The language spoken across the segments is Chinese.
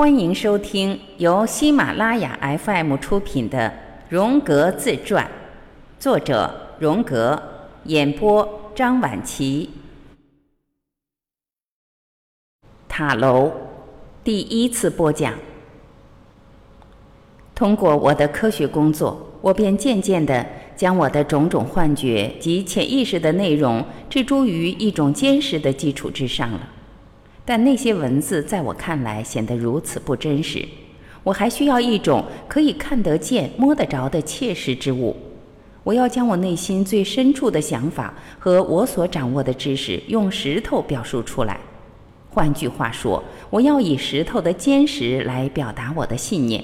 欢迎收听由喜马拉雅 FM 出品的《荣格自传》，作者荣格，演播张晚琪。塔楼第一次播讲。通过我的科学工作，我便渐渐地将我的种种幻觉及潜意识的内容置诸于一种坚实的基础之上了。但那些文字在我看来显得如此不真实，我还需要一种可以看得见、摸得着的切实之物。我要将我内心最深处的想法和我所掌握的知识用石头表述出来。换句话说，我要以石头的坚实来表达我的信念。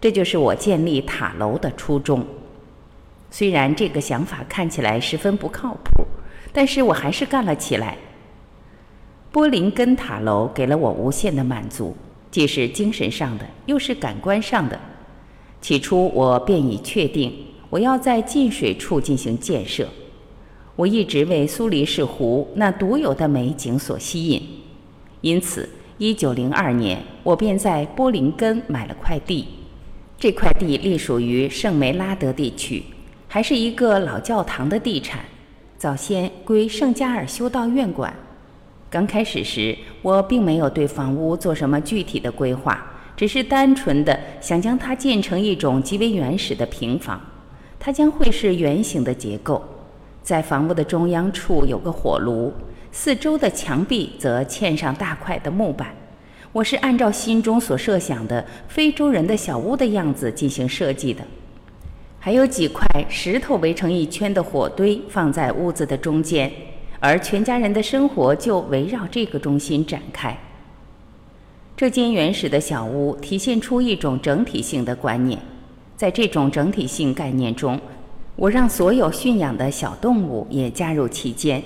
这就是我建立塔楼的初衷。虽然这个想法看起来十分不靠谱，但是我还是干了起来。波林根塔楼给了我无限的满足，既是精神上的，又是感官上的。起初我便已确定，我要在近水处进行建设。我一直为苏黎世湖那独有的美景所吸引，因此1902年我便在波林根买了块地。这块地隶属于圣梅拉德地区，还是一个老教堂的地产，早先归圣加尔修道院管。刚开始时，我并没有对房屋做什么具体的规划，只是单纯的想将它建成一种极为原始的平房。它将会是圆形的结构，在房屋的中央处有个火炉，四周的墙壁则嵌上大块的木板。我是按照心中所设想的非洲人的小屋的样子进行设计的，还有几块石头围成一圈的火堆放在屋子的中间。而全家人的生活就围绕这个中心展开。这间原始的小屋体现出一种整体性的观念，在这种整体性概念中，我让所有驯养的小动物也加入其间。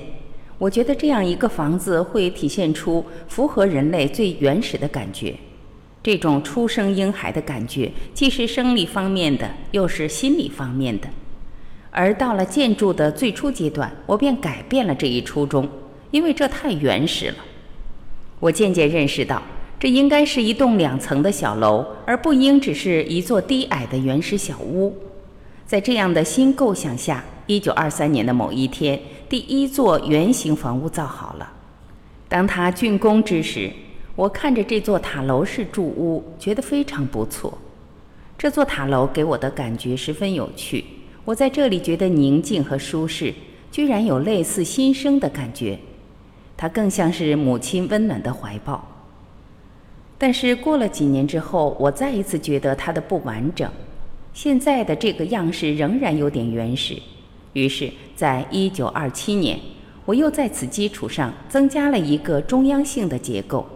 我觉得这样一个房子会体现出符合人类最原始的感觉。这种初生婴孩的感觉，既是生理方面的，又是心理方面的。而到了建筑的最初阶段，我便改变了这一初衷，因为这太原始了。我渐渐认识到，这应该是一栋两层的小楼，而不应只是一座低矮的原始小屋。在这样的新构想下，一九二三年的某一天，第一座圆形房屋造好了。当它竣工之时，我看着这座塔楼式住屋，觉得非常不错。这座塔楼给我的感觉十分有趣。我在这里觉得宁静和舒适，居然有类似新生的感觉，它更像是母亲温暖的怀抱。但是过了几年之后，我再一次觉得它的不完整。现在的这个样式仍然有点原始，于是，在一九二七年，我又在此基础上增加了一个中央性的结构，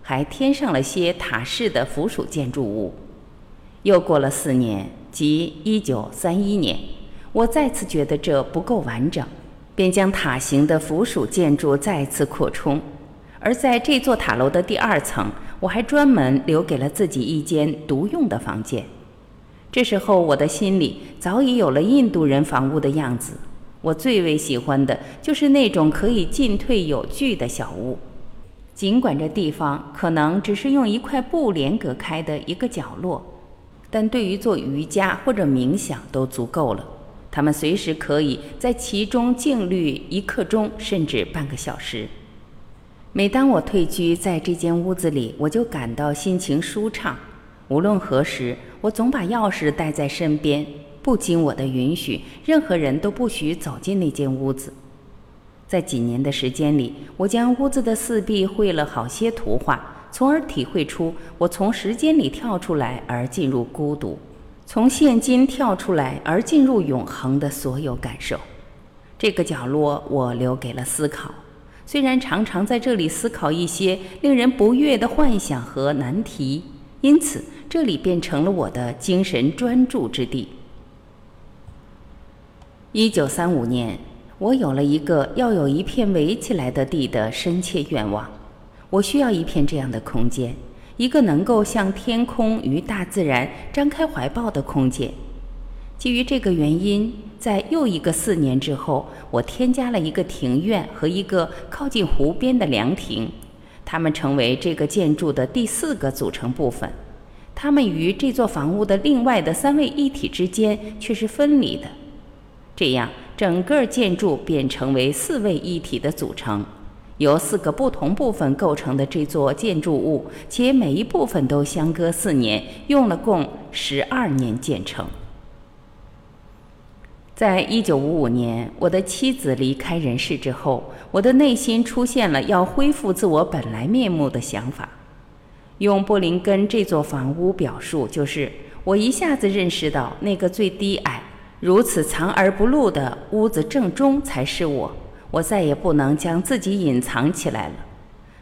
还添上了些塔式的附属建筑物。又过了四年，即一九三一年。我再次觉得这不够完整，便将塔形的附属建筑再次扩充。而在这座塔楼的第二层，我还专门留给了自己一间独用的房间。这时候，我的心里早已有了印度人房屋的样子。我最为喜欢的就是那种可以进退有据的小屋，尽管这地方可能只是用一块布帘隔开的一个角落，但对于做瑜伽或者冥想都足够了。他们随时可以在其中静虑一刻钟，甚至半个小时。每当我退居在这间屋子里，我就感到心情舒畅。无论何时，我总把钥匙带在身边，不经我的允许，任何人都不许走进那间屋子。在几年的时间里，我将屋子的四壁绘了好些图画，从而体会出我从时间里跳出来而进入孤独。从现今跳出来而进入永恒的所有感受，这个角落我留给了思考。虽然常常在这里思考一些令人不悦的幻想和难题，因此这里变成了我的精神专注之地。一九三五年，我有了一个要有一片围起来的地的深切愿望，我需要一片这样的空间。一个能够向天空与大自然张开怀抱的空间。基于这个原因，在又一个四年之后，我添加了一个庭院和一个靠近湖边的凉亭。它们成为这个建筑的第四个组成部分。它们与这座房屋的另外的三位一体之间却是分离的，这样整个建筑便成为四位一体的组成，由四个不同部分构成的这座建筑物，且每一部分都相隔四年，用了共十二年建成。在一九五五年，我的妻子离开人世之后，我的内心出现了要恢复自我本来面目的想法。用布林根这座房屋表述，就是我一下子认识到，那个最低矮、如此藏而不露的屋子正中才是我。我再也不能将自己隐藏起来了。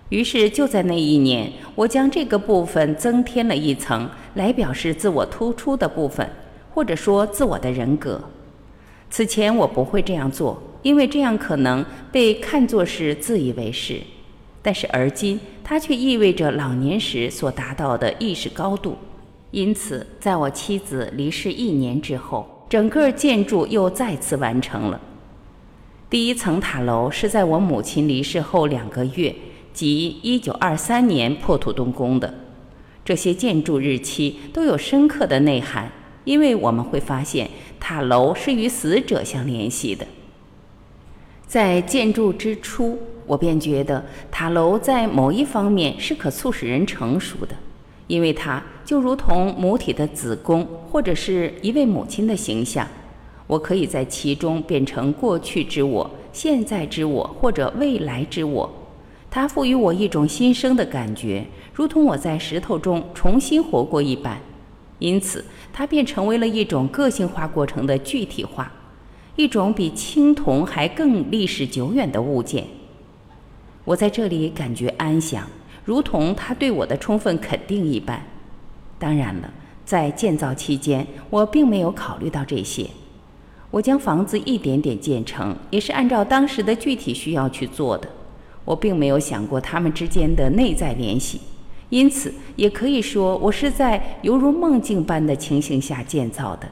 于是，就在那一年，我将这个部分增添了一层，来表示自我突出的部分，或者说自我的人格。此前我不会这样做，因为这样可能被看作是自以为是。但是而今，它却意味着老年时所达到的意识高度。因此，在我妻子离世一年之后，整个建筑又再次完成了。第一层塔楼是在我母亲离世后两个月，即1923年破土动工的。这些建筑日期都有深刻的内涵，因为我们会发现塔楼是与死者相联系的。在建筑之初。我便觉得塔楼在某一方面是可促使人成熟的，因为它就如同母体的子宫，或者是一位母亲的形象。我可以在其中变成过去之我、现在之我或者未来之我。它赋予我一种新生的感觉，如同我在石头中重新活过一般。因此，它便成为了一种个性化过程的具体化，一种比青铜还更历史久远的物件。我在这里感觉安详，如同他对我的充分肯定一般。当然了，在建造期间，我并没有考虑到这些。我将房子一点点建成，也是按照当时的具体需要去做的。我并没有想过他们之间的内在联系，因此也可以说，我是在犹如梦境般的情形下建造的。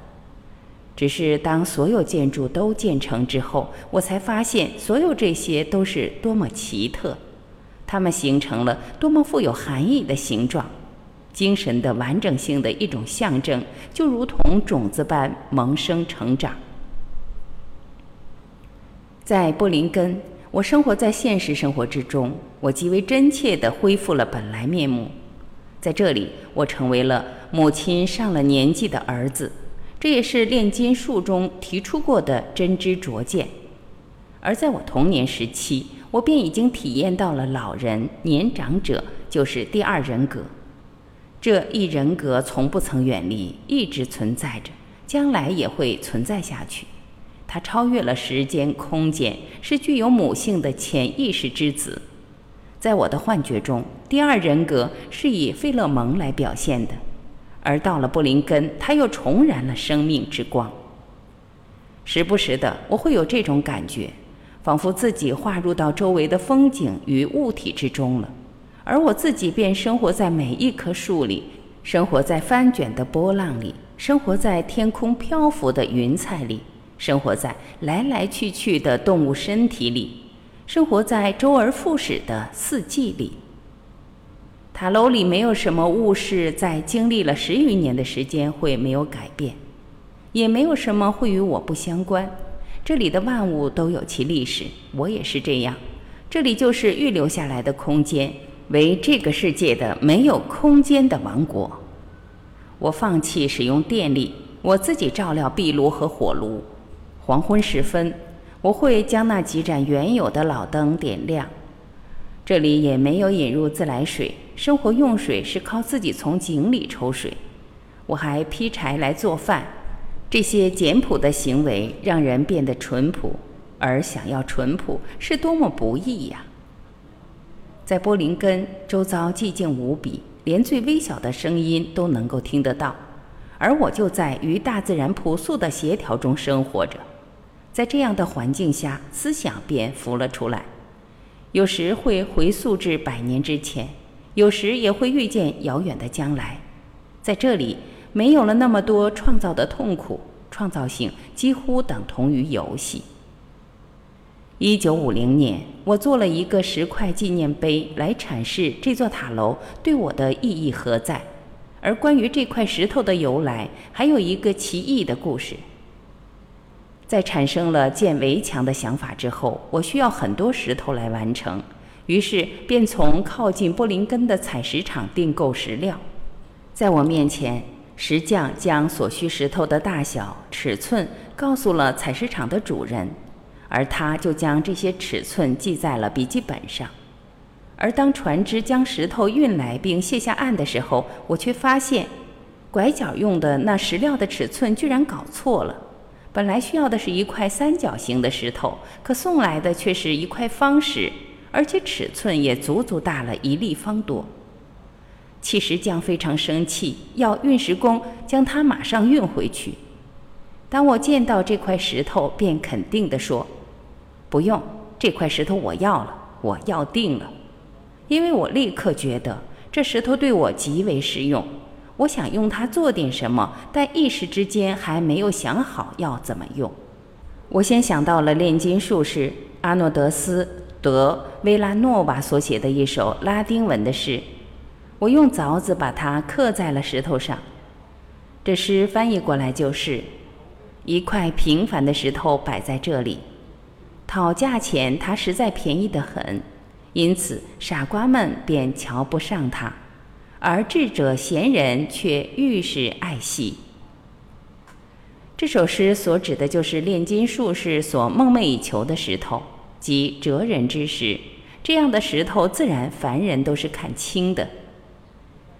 只是当所有建筑都建成之后，我才发现所有这些都是多么奇特，它们形成了多么富有含义的形状，精神的完整性的一种象征，就如同种子般萌生成长。在布林根，我生活在现实生活之中，我极为真切地恢复了本来面目。在这里，我成为了母亲上了年纪的儿子。这也是炼金术中提出过的真知灼见，而在我童年时期，我便已经体验到了老人、年长者就是第二人格。这一人格从不曾远离，一直存在着，将来也会存在下去。它超越了时间、空间，是具有母性的潜意识之子。在我的幻觉中，第二人格是以费勒蒙来表现的。而到了布林根，他又重燃了生命之光。时不时的，我会有这种感觉，仿佛自己划入到周围的风景与物体之中了，而我自己便生活在每一棵树里，生活在翻卷的波浪里，生活在天空漂浮的云彩里，生活在来来去去的动物身体里，生活在周而复始的四季里。塔楼里没有什么物事在经历了十余年的时间会没有改变，也没有什么会与我不相关。这里的万物都有其历史，我也是这样。这里就是预留下来的空间，为这个世界的没有空间的王国。我放弃使用电力，我自己照料壁炉和火炉。黄昏时分，我会将那几盏原有的老灯点亮。这里也没有引入自来水。生活用水是靠自己从井里抽水，我还劈柴来做饭，这些简朴的行为让人变得淳朴，而想要淳朴是多么不易呀！在波林根，周遭寂静无比，连最微小的声音都能够听得到，而我就在与大自然朴素的协调中生活着，在这样的环境下，思想便浮了出来，有时会回溯至百年之前。有时也会遇见遥远的将来，在这里没有了那么多创造的痛苦，创造性几乎等同于游戏。一九五零年，我做了一个石块纪念碑来阐释这座塔楼对我的意义何在。而关于这块石头的由来，还有一个奇异的故事。在产生了建围墙的想法之后，我需要很多石头来完成，于是便从靠近波林根的采石场订购石料。在我面前，石匠将所需石头的大小、尺寸告诉了采石场的主人，而他就将这些尺寸记在了笔记本上。而当船只将石头运来并卸下岸的时候，我却发现，拐角用的那石料的尺寸居然搞错了。本来需要的是一块三角形的石头，可送来的却是一块方石，而且尺寸也足足大了一立方多。砌石匠非常生气，要运石工将它马上运回去。当我见到这块石头，便肯定地说：“不用，这块石头我要了，我要定了。”因为我立刻觉得这石头对我极为实用，我想用它做点什么，但一时之间还没有想好要怎么用。我先想到了炼金术士阿诺德斯·德维拉诺瓦所写的一首拉丁文的诗，我用凿子把它刻在了石头上。这诗翻译过来就是：一块平凡的石头摆在这里，讨价钱它实在便宜得很。因此，傻瓜们便瞧不上它，而智者贤人却愈是爱惜。这首诗所指的就是炼金术士所梦寐以求的石头，即哲人之石。这样的石头，自然凡人都是看轻的。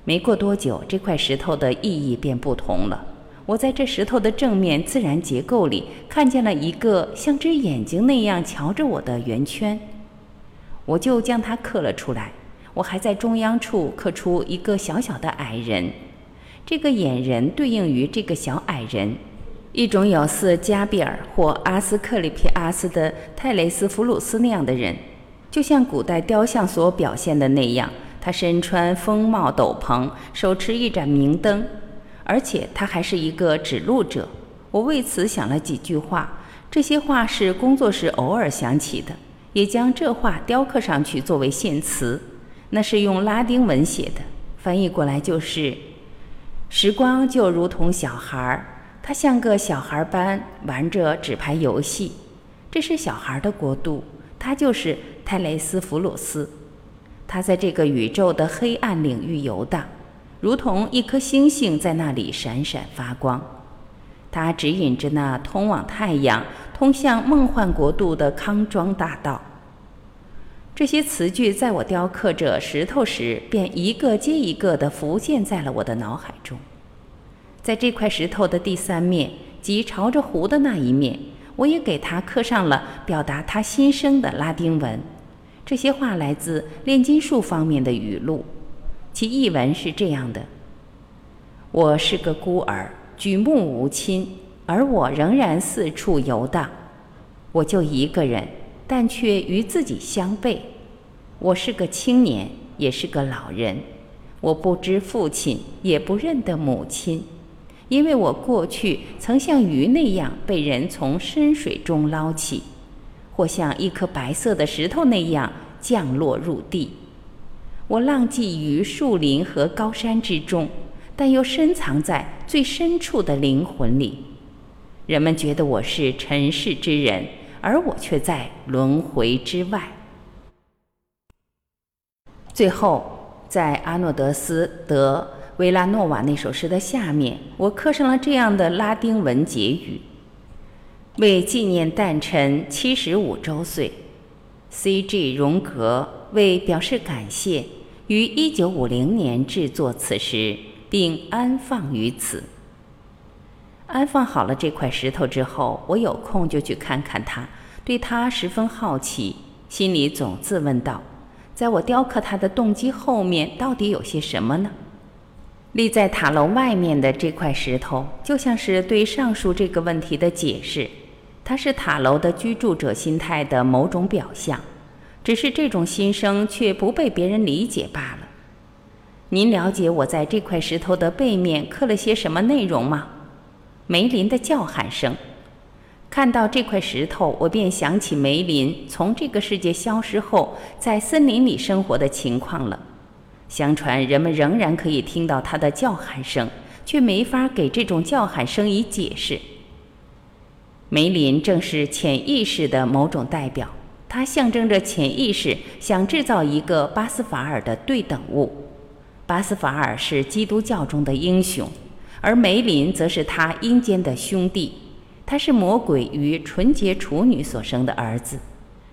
没过多久，这块石头的意义便不同了。我在这石头的正面自然结构里，看见了一个像只眼睛那样瞧着我的圆圈。我就将它刻了出来。我还在中央处刻出一个小小的矮人，这个眼人对应于这个小矮人，一种有似加比尔或阿斯克里皮阿斯的泰雷斯弗鲁斯那样的人，就像古代雕像所表现的那样。他身穿风帽斗篷，手持一盏明灯，而且他还是一个指路者。我为此想了几句话，这些话是工作时偶尔想起的。也将这话雕刻上去作为献词，那是用拉丁文写的，翻译过来就是：“时光就如同小孩儿，他像个小孩般玩着纸牌游戏。这是小孩的国度，他就是泰雷斯弗鲁斯。他在这个宇宙的黑暗领域游荡，如同一颗星星在那里闪闪发光。他指引着那通往太阳。”通向梦幻国度的康庄大道。这些词句在我雕刻着石头时，便一个接一个地浮现在了我的脑海中。在这块石头的第三面，即朝着湖的那一面，我也给它刻上了表达他心声的拉丁文。这些话来自炼金术方面的语录，其译文是这样的：“我是个孤儿，举目无亲。”而我仍然四处游荡，我就一个人，但却与自己相悖。我是个青年，也是个老人。我不知父亲，也不认得母亲，因为我过去曾像鱼那样被人从深水中捞起，或像一颗白色的石头那样降落入地。我浪迹于树林和高山之中，但又深藏在最深处的灵魂里。人们觉得我是尘世之人，而我却在轮回之外。最后，在阿诺德斯·德维拉诺瓦那首诗的下面，我刻上了这样的拉丁文结语：“为纪念诞辰七十五周岁，C.G. 荣格为表示感谢，于一九五零年制作此诗，并安放于此。”安放好了这块石头之后，我有空就去看看它，对它十分好奇，心里总自问道：在我雕刻它的动机后面，到底有些什么呢？立在塔楼外面的这块石头，就像是对上述这个问题的解释，它是塔楼的居住者心态的某种表象，只是这种心声却不被别人理解罢了。您了解我在这块石头的背面刻了些什么内容吗？梅林的叫喊声，看到这块石头，我便想起梅林从这个世界消失后，在森林里生活的情况了。相传人们仍然可以听到他的叫喊声，却没法给这种叫喊声以解释。梅林正是潜意识的某种代表，它象征着潜意识想制造一个巴斯法尔的对等物。巴斯法尔是基督教中的英雄，而梅林则是他阴间的兄弟。他是魔鬼与纯洁处女所生的儿子。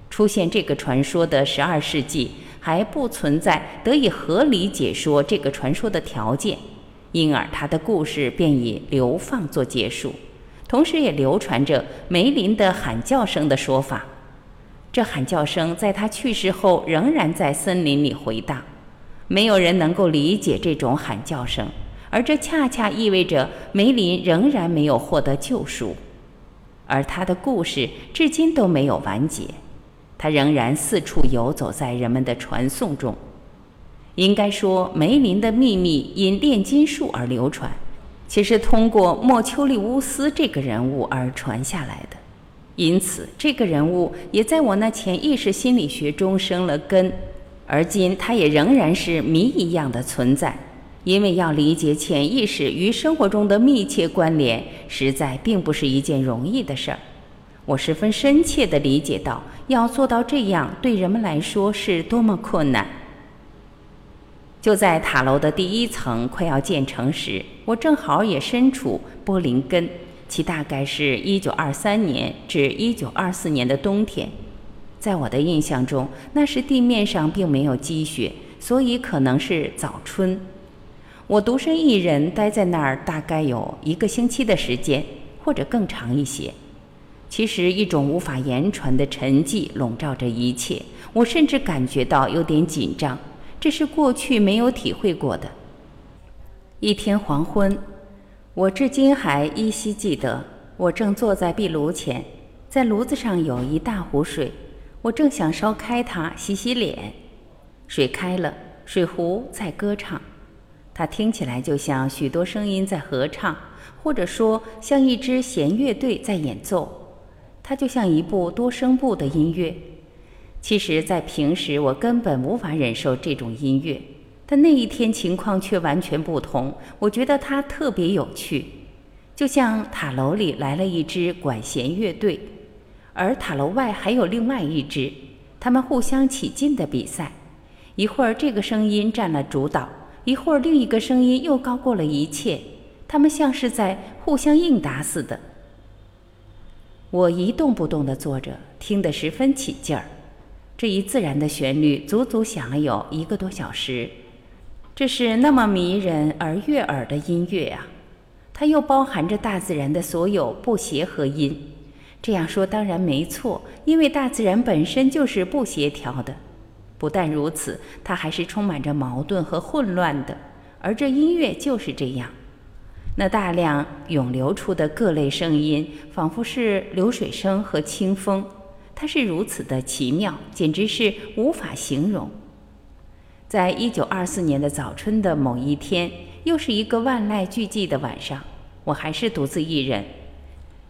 出现这个传说的十二世纪还不存在得以合理解说这个传说的条件，因而他的故事便以流放做结束。同时也流传着梅林的喊叫声的说法。这喊叫声在他去世后仍然在森林里回荡。没有人能够理解这种喊叫声，而这恰恰意味着梅林仍然没有获得救赎。而他的故事至今都没有完结，他仍然四处游走在人们的传颂中。应该说，梅林的秘密因炼金术而流传，其实通过莫丘利乌斯这个人物而传下来的。因此，这个人物也在我那潜意识心理学中生了根，而今他也仍然是谜一样的存在。因为要理解潜意识与生活中的密切关联，实在并不是一件容易的事儿。我十分深切地理解到，要做到这样，对人们来说是多么困难。就在塔楼的第一层快要建成时，我正好也身处波林根，其大概是一九二三年至一九二四年的冬天。在我的印象中，那时地面上并没有积雪，所以可能是早春。我独身一人待在那儿，大概有一个星期的时间，或者更长一些。其实，一种无法言传的沉寂笼罩着一切。我甚至感觉到有点紧张，这是过去没有体会过的。一天黄昏，我至今还依稀记得，我正坐在壁炉前，在炉子上有一大壶水，我正想烧开它洗洗脸。水开了，水壶在歌唱。它听起来就像许多声音在合唱，或者说像一支弦乐队在演奏。它就像一部多声部的音乐。其实，在平时我根本无法忍受这种音乐，但那一天情况却完全不同。我觉得它特别有趣，就像塔楼里来了一支管弦乐队，而塔楼外还有另外一支，他们互相起劲的比赛。一会儿这个声音占了主导。一会儿，另一个声音又高过了一切，他们像是在互相应答似的。我一动不动地坐着，听得十分起劲儿。这一自然的旋律足足响了有一个多小时。这是那么迷人而悦耳的音乐啊！它又包含着大自然的所有不协和音。这样说当然没错，因为大自然本身就是不协调的。不但如此，它还是充满着矛盾和混乱的，而这音乐就是这样。那大量涌流出的各类声音，仿佛是流水声和清风，它是如此的奇妙，简直是无法形容。在一九二四年的早春的某一天，又是一个万籁俱寂的晚上，我还是独自一人。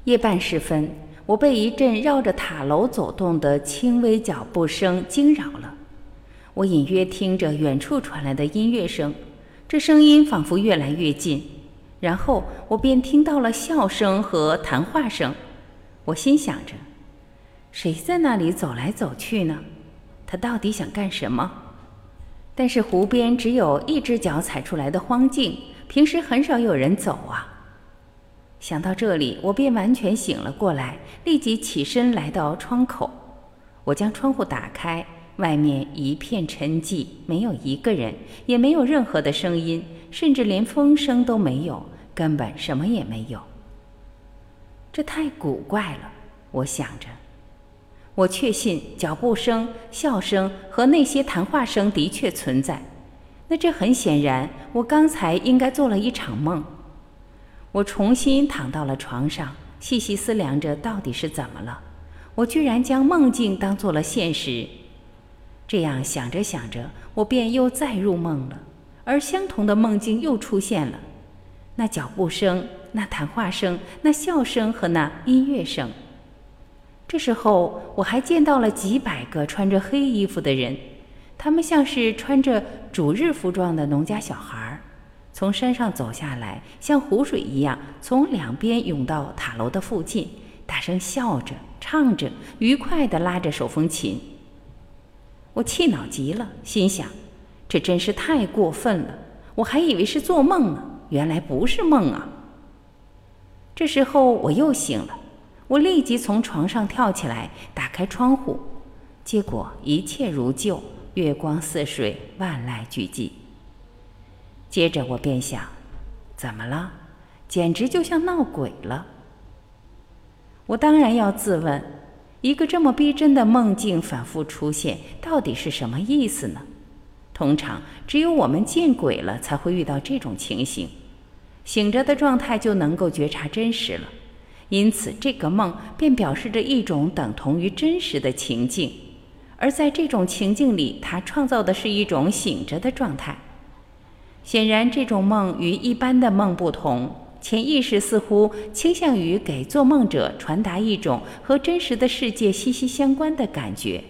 夜半时分，我被一阵绕着塔楼走动的轻微脚步声惊扰了。我隐约听着远处传来的音乐声，这声音仿佛越来越近，然后我便听到了笑声和谈话声。我心想着，谁在那里走来走去呢？他到底想干什么？但是湖边只有一只脚踩出来的荒径，平时很少有人走啊。想到这里，我便完全醒了过来，立即起身来到窗口，我将窗户打开。外面一片沉寂，没有一个人，也没有任何的声音，甚至连风声都没有，根本什么也没有。这太古怪了，我想着。我确信脚步声、笑声和那些谈话声的确存在。那这很显然，我刚才应该做了一场梦。我重新躺到了床上，细细思量着到底是怎么了。我居然将梦境当做了现实。这样想着想着，我便又再入梦了，而相同的梦境又出现了。那脚步声、那谈话声、那笑声和那音乐声，这时候，我还见到了几百个穿着黑衣服的人，他们像是穿着主日服装的农家小孩儿，从山上走下来，像湖水一样从两边涌到塔楼的附近，大声笑着、唱着，愉快地拉着手风琴。我气恼极了，心想：这真是太过分了！我还以为是做梦呢，原来不是梦啊！这时候我又醒了，我立即从床上跳起来，打开窗户，结果一切如旧，月光似水，万籁俱寂。接着我便想：怎么了？简直就像闹鬼了！我当然要自问。一个这么逼真的梦境反复出现，到底是什么意思呢？通常只有我们见鬼了才会遇到这种情形，醒着的状态就能够觉察真实了，因此这个梦便表示着一种等同于真实的情境，而在这种情境里，它创造的是一种醒着的状态。显然，这种梦与一般的梦不同。潜意识似乎倾向于给做梦者传达一种和真实的世界息息相关的感觉，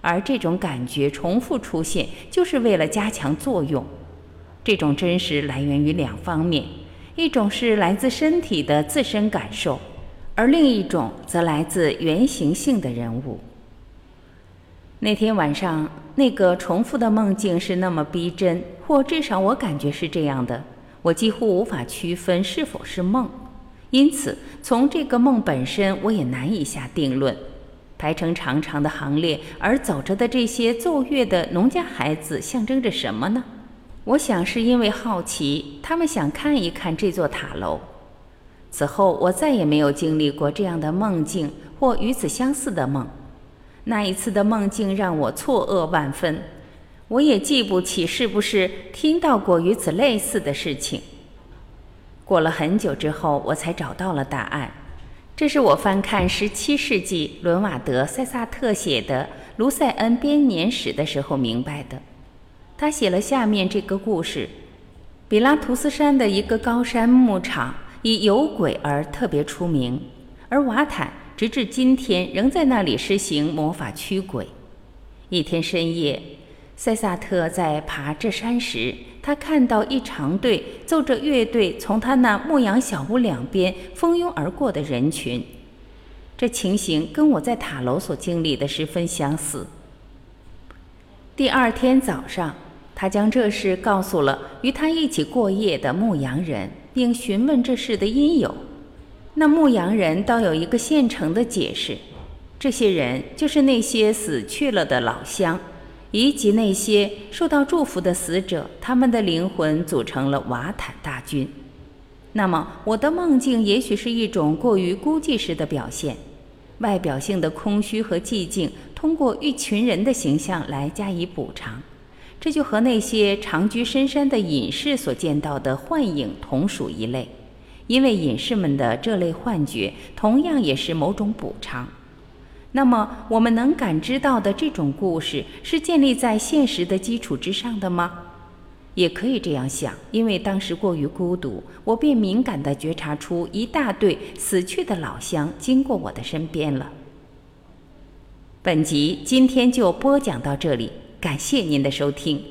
而这种感觉重复出现，就是为了加强作用。这种真实来源于两方面：一种是来自身体的自身感受，而另一种则来自原型性的人物。那天晚上，那个重复的梦境是那么逼真，或至少我感觉是这样的。我几乎无法区分是否是梦，因此从这个梦本身，我也难以下定论。排成长长的行列而走着的这些奏乐的农家孩子，象征着什么呢？我想是因为好奇，他们想看一看这座塔楼。此后，我再也没有经历过这样的梦境或与此相似的梦。那一次的梦境让我错愕万分。我也记不起是不是听到过与此类似的事情。过了很久之后，我才找到了答案。这是我翻看17世纪伦瓦德·塞萨特写的《卢塞恩编年史》的时候明白的。他写了下面这个故事：比拉图斯山的一个高山牧场以有鬼而特别出名，而瓦坦直至今天仍在那里施行魔法驱鬼。一天深夜。塞萨特在爬这山时，他看到一长队奏着乐队从他那牧羊小屋两边蜂拥而过的人群。这情形跟我在塔楼所经历的十分相似。第二天早上，他将这事告诉了与他一起过夜的牧羊人，并询问这事的因由。那牧羊人倒有一个现成的解释：这些人就是那些死去了的老乡。以及那些受到祝福的死者，他们的灵魂组成了瓦坦大军。那么，我的梦境也许是一种过于孤寂时的表现，外表性的空虚和寂静，通过一群人的形象来加以补偿。这就和那些长居深山的隐士所见到的幻影同属一类，因为隐士们的这类幻觉同样也是某种补偿。那么，我们能感知到的这种故事是建立在现实的基础之上的吗？也可以这样想，因为当时过于孤独，我便敏感地觉察出一大队死去的老乡经过我的身边了。本集今天就播讲到这里，感谢您的收听。